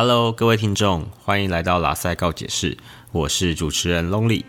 Hello，各位听众，欢迎来到拉塞告解室，我是主持人 Lonely。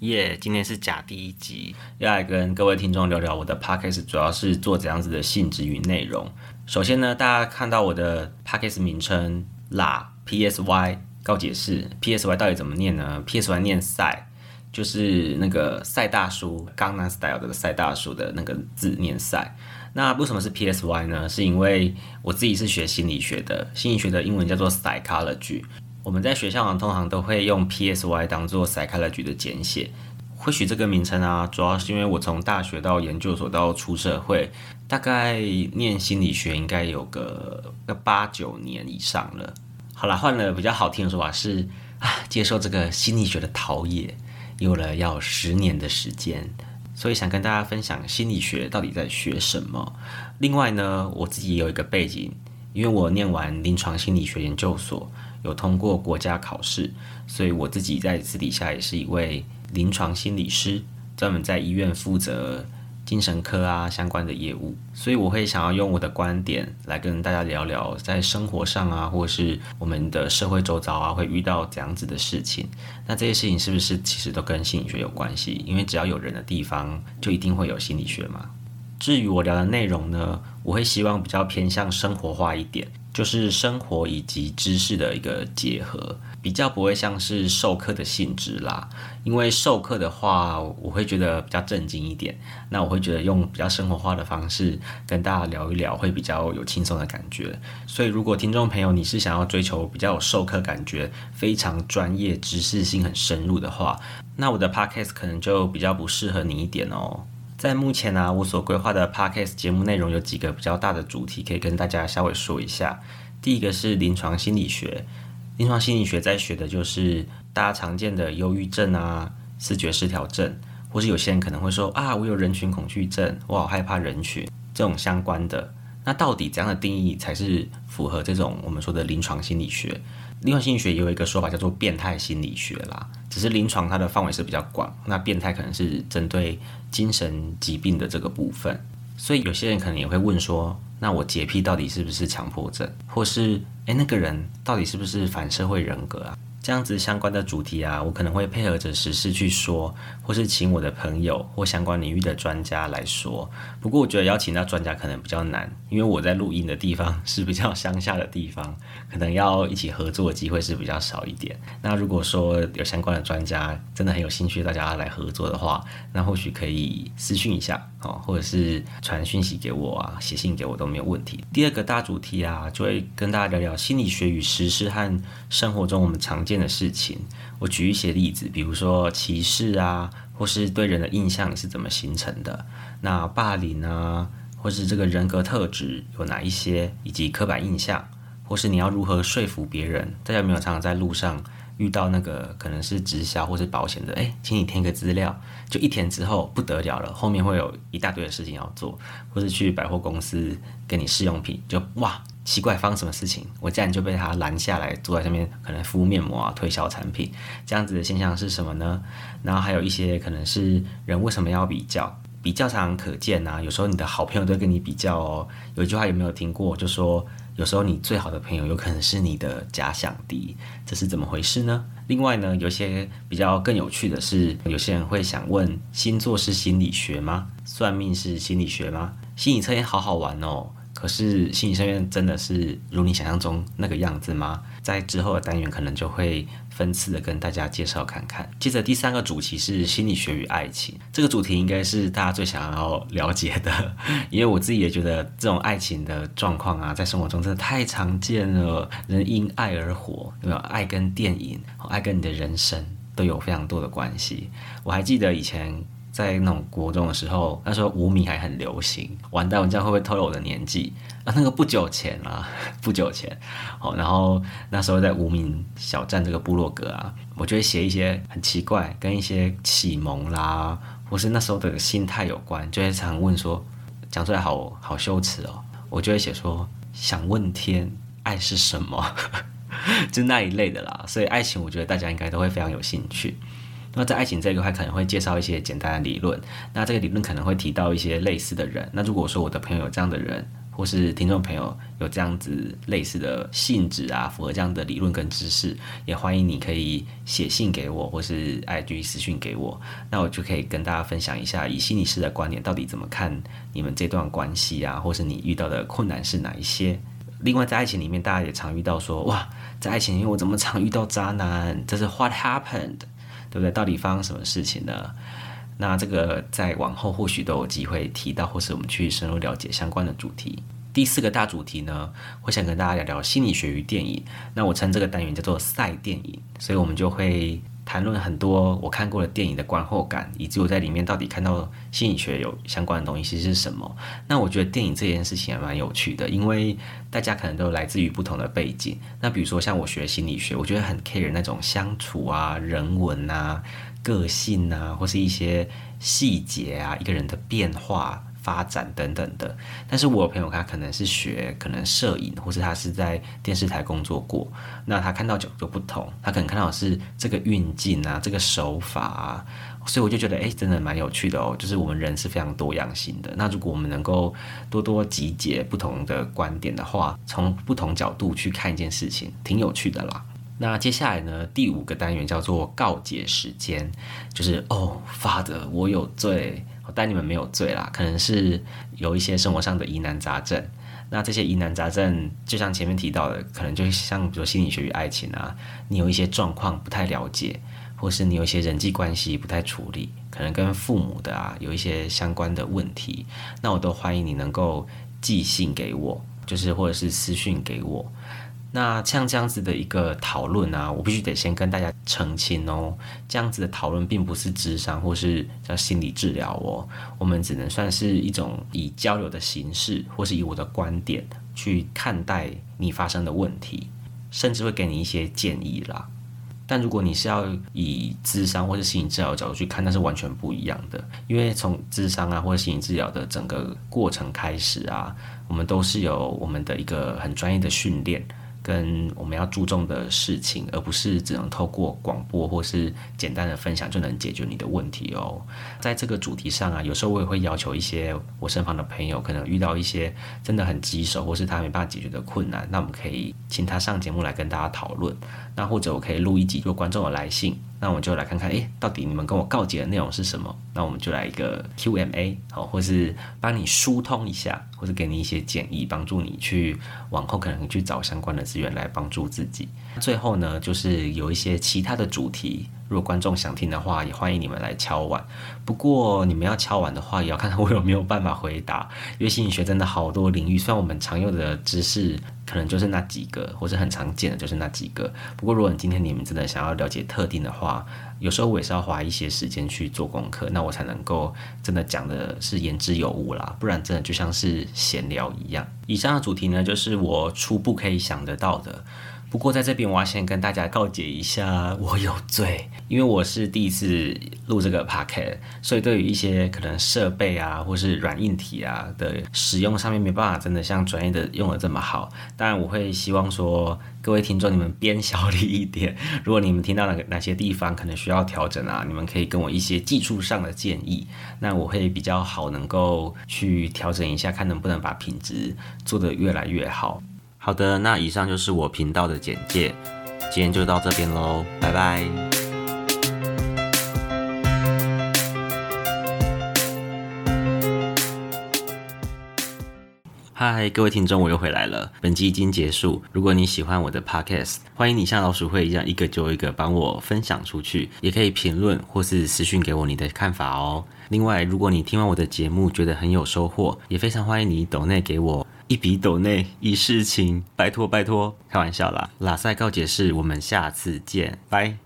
耶，今天是假第一集，要来跟各位听众聊聊我的 Podcast 主要是做怎样子的性质与内容。首先呢，大家看到我的 Podcast 名称啦 PSY 告解室，PSY 到底怎么念呢？PSY 念赛。就是那个赛大叔，刚南 style 的赛大叔的那个字念赛。那为什么是 P S Y 呢？是因为我自己是学心理学的，心理学的英文叫做 psychology。我们在学校，通常都会用 P S Y 当做 psychology 的简写。会取这个名称啊，主要是因为我从大学到研究所到出社会，大概念心理学应该有个个八九年以上了。好了，换了比较好听的说法是啊，接受这个心理学的陶冶。有了要十年的时间，所以想跟大家分享心理学到底在学什么。另外呢，我自己也有一个背景，因为我念完临床心理学研究所，有通过国家考试，所以我自己在私底下也是一位临床心理师，专门在医院负责。精神科啊相关的业务，所以我会想要用我的观点来跟大家聊聊，在生活上啊，或者是我们的社会周遭啊，会遇到怎样子的事情。那这些事情是不是其实都跟心理学有关系？因为只要有人的地方，就一定会有心理学嘛。至于我聊的内容呢，我会希望比较偏向生活化一点，就是生活以及知识的一个结合。比较不会像是授课的性质啦，因为授课的话，我会觉得比较正经一点。那我会觉得用比较生活化的方式跟大家聊一聊，会比较有轻松的感觉。所以，如果听众朋友你是想要追求比较有授课感觉、非常专业、知识性很深入的话，那我的 podcast 可能就比较不适合你一点哦。在目前呢，我所规划的 podcast 节目内容有几个比较大的主题，可以跟大家稍微说一下。第一个是临床心理学。临床心理学在学的就是大家常见的忧郁症啊、视觉失调症，或是有些人可能会说啊，我有人群恐惧症，我好害怕人群这种相关的。那到底怎样的定义才是符合这种我们说的临床心理学？临床心理学也有一个说法叫做变态心理学啦，只是临床它的范围是比较广，那变态可能是针对精神疾病的这个部分。所以有些人可能也会问说，那我洁癖到底是不是强迫症，或是诶那个人到底是不是反社会人格啊？这样子相关的主题啊，我可能会配合着时事去说，或是请我的朋友或相关领域的专家来说。不过我觉得邀请到专家可能比较难，因为我在录音的地方是比较乡下的地方，可能要一起合作的机会是比较少一点。那如果说有相关的专家真的很有兴趣，大家来合作的话，那或许可以私讯一下哦，或者是传讯息给我啊，写信给我都没有问题。第二个大主题啊，就会跟大家聊聊心理学与时事和生活中我们常见。的事情，我举一些例子，比如说歧视啊，或是对人的印象是怎么形成的，那霸凌啊，或是这个人格特质有哪一些，以及刻板印象，或是你要如何说服别人？大家有没有常常在路上遇到那个可能是直销或是保险的？诶，请你填个资料，就一填之后不得了了，后面会有一大堆的事情要做，或是去百货公司给你试用品，就哇。奇怪，发生什么事情？我竟然就被他拦下来，坐在上面，可能敷面膜啊，推销产品，这样子的现象是什么呢？然后还有一些可能是人为什么要比较？比较常可见呐，有时候你的好朋友都跟你比较哦。有一句话有没有听过？就说有时候你最好的朋友有可能是你的假想敌，这是怎么回事呢？另外呢，有些比较更有趣的是，有些人会想问：星座是心理学吗？算命是心理学吗？心理测验好好玩哦。可是心理测验真的是如你想象中那个样子吗？在之后的单元可能就会分次的跟大家介绍看看。接着第三个主题是心理学与爱情，这个主题应该是大家最想要了解的，因为我自己也觉得这种爱情的状况啊，在生活中真的太常见了。人因爱而活，对吧？爱跟电影，爱跟你的人生都有非常多的关系。我还记得以前。在那种国中的时候，那时候无名还很流行。完蛋，我这样会不会透露我的年纪啊？那个不久前啊，不久前，哦，然后那时候在无名小站这个部落格啊，我就会写一些很奇怪，跟一些启蒙啦，或是那时候的心态有关，就会常问说，讲出来好好羞耻哦。我就会写说，想问天，爱是什么？就那一类的啦。所以爱情，我觉得大家应该都会非常有兴趣。那在爱情这一块，可能会介绍一些简单的理论。那这个理论可能会提到一些类似的人。那如果说我的朋友有这样的人，或是听众朋友有这样子类似的性质啊，符合这样的理论跟知识，也欢迎你可以写信给我，或是 IG 私讯给我，那我就可以跟大家分享一下，以心理师的观点，到底怎么看你们这段关系啊，或是你遇到的困难是哪一些？另外，在爱情里面，大家也常遇到说，哇，在爱情里面我怎么常遇到渣男？这是 What happened？对不对？到底发生什么事情呢？那这个在往后或许都有机会提到，或是我们去深入了解相关的主题。第四个大主题呢，我想跟大家聊聊心理学与电影。那我称这个单元叫做赛电影，所以我们就会谈论很多我看过的电影的观后感，以及我在里面到底看到心理学有相关的东西是什么。那我觉得电影这件事情也蛮有趣的，因为大家可能都来自于不同的背景。那比如说像我学心理学，我觉得很 care 那种相处啊、人文啊。个性啊，或是一些细节啊，一个人的变化、发展等等的。但是我朋友他可能是学可能摄影，或是他是在电视台工作过，那他看到角度不同，他可能看到是这个运镜啊，这个手法啊，所以我就觉得，哎，真的蛮有趣的哦。就是我们人是非常多样性的，那如果我们能够多多集结不同的观点的话，从不同角度去看一件事情，挺有趣的啦。那接下来呢？第五个单元叫做告解时间，就是哦，发的我有罪，但你们没有罪啦。可能是有一些生活上的疑难杂症。那这些疑难杂症，就像前面提到的，可能就像比如心理学与爱情啊，你有一些状况不太了解，或是你有一些人际关系不太处理，可能跟父母的啊有一些相关的问题，那我都欢迎你能够寄信给我，就是或者是私讯给我。那像这样子的一个讨论啊，我必须得先跟大家澄清哦，这样子的讨论并不是智商或是叫心理治疗哦，我们只能算是一种以交流的形式，或是以我的观点去看待你发生的问题，甚至会给你一些建议啦。但如果你是要以智商或是心理治疗角度去看，那是完全不一样的，因为从智商啊或者心理治疗的整个过程开始啊，我们都是有我们的一个很专业的训练。跟我们要注重的事情，而不是只能透过广播或是简单的分享就能解决你的问题哦。在这个主题上啊，有时候我也会要求一些我身旁的朋友，可能遇到一些真的很棘手或是他没办法解决的困难，那我们可以请他上节目来跟大家讨论。那或者我可以录一集，就观众的来信。那我们就来看看，哎，到底你们跟我告解的内容是什么？那我们就来一个 QMA，好，或是帮你疏通一下，或者给你一些建议，帮助你去往后可能去找相关的资源来帮助自己。最后呢，就是有一些其他的主题。如果观众想听的话，也欢迎你们来敲碗。不过你们要敲碗的话，也要看看我有没有办法回答。因为心理学真的好多领域，虽然我们常用的知识可能就是那几个，或者很常见的就是那几个。不过如果你今天你们真的想要了解特定的话，有时候我也是要花一些时间去做功课，那我才能够真的讲的是言之有物啦。不然真的就像是闲聊一样。以上的主题呢，就是我初步可以想得到的。不过在这边，我要先跟大家告解一下，我有罪，因为我是第一次录这个 p o c a s t 所以对于一些可能设备啊，或是软硬体啊的使用上面，没办法真的像专业的用的这么好。当然，我会希望说，各位听众你们编小力一点，如果你们听到哪个哪些地方可能需要调整啊，你们可以跟我一些技术上的建议，那我会比较好能够去调整一下，看能不能把品质做得越来越好。好的，那以上就是我频道的简介，今天就到这边喽，拜拜。嗨，各位听众，我又回来了，本集已经结束。如果你喜欢我的 podcast，欢迎你像老鼠会一样一个就一个帮我分享出去，也可以评论或是私讯给我你的看法哦。另外，如果你听完我的节目觉得很有收获，也非常欢迎你抖内给我。一笔斗内一世情，拜托拜托，开玩笑啦！拉塞告解是，我们下次见，拜。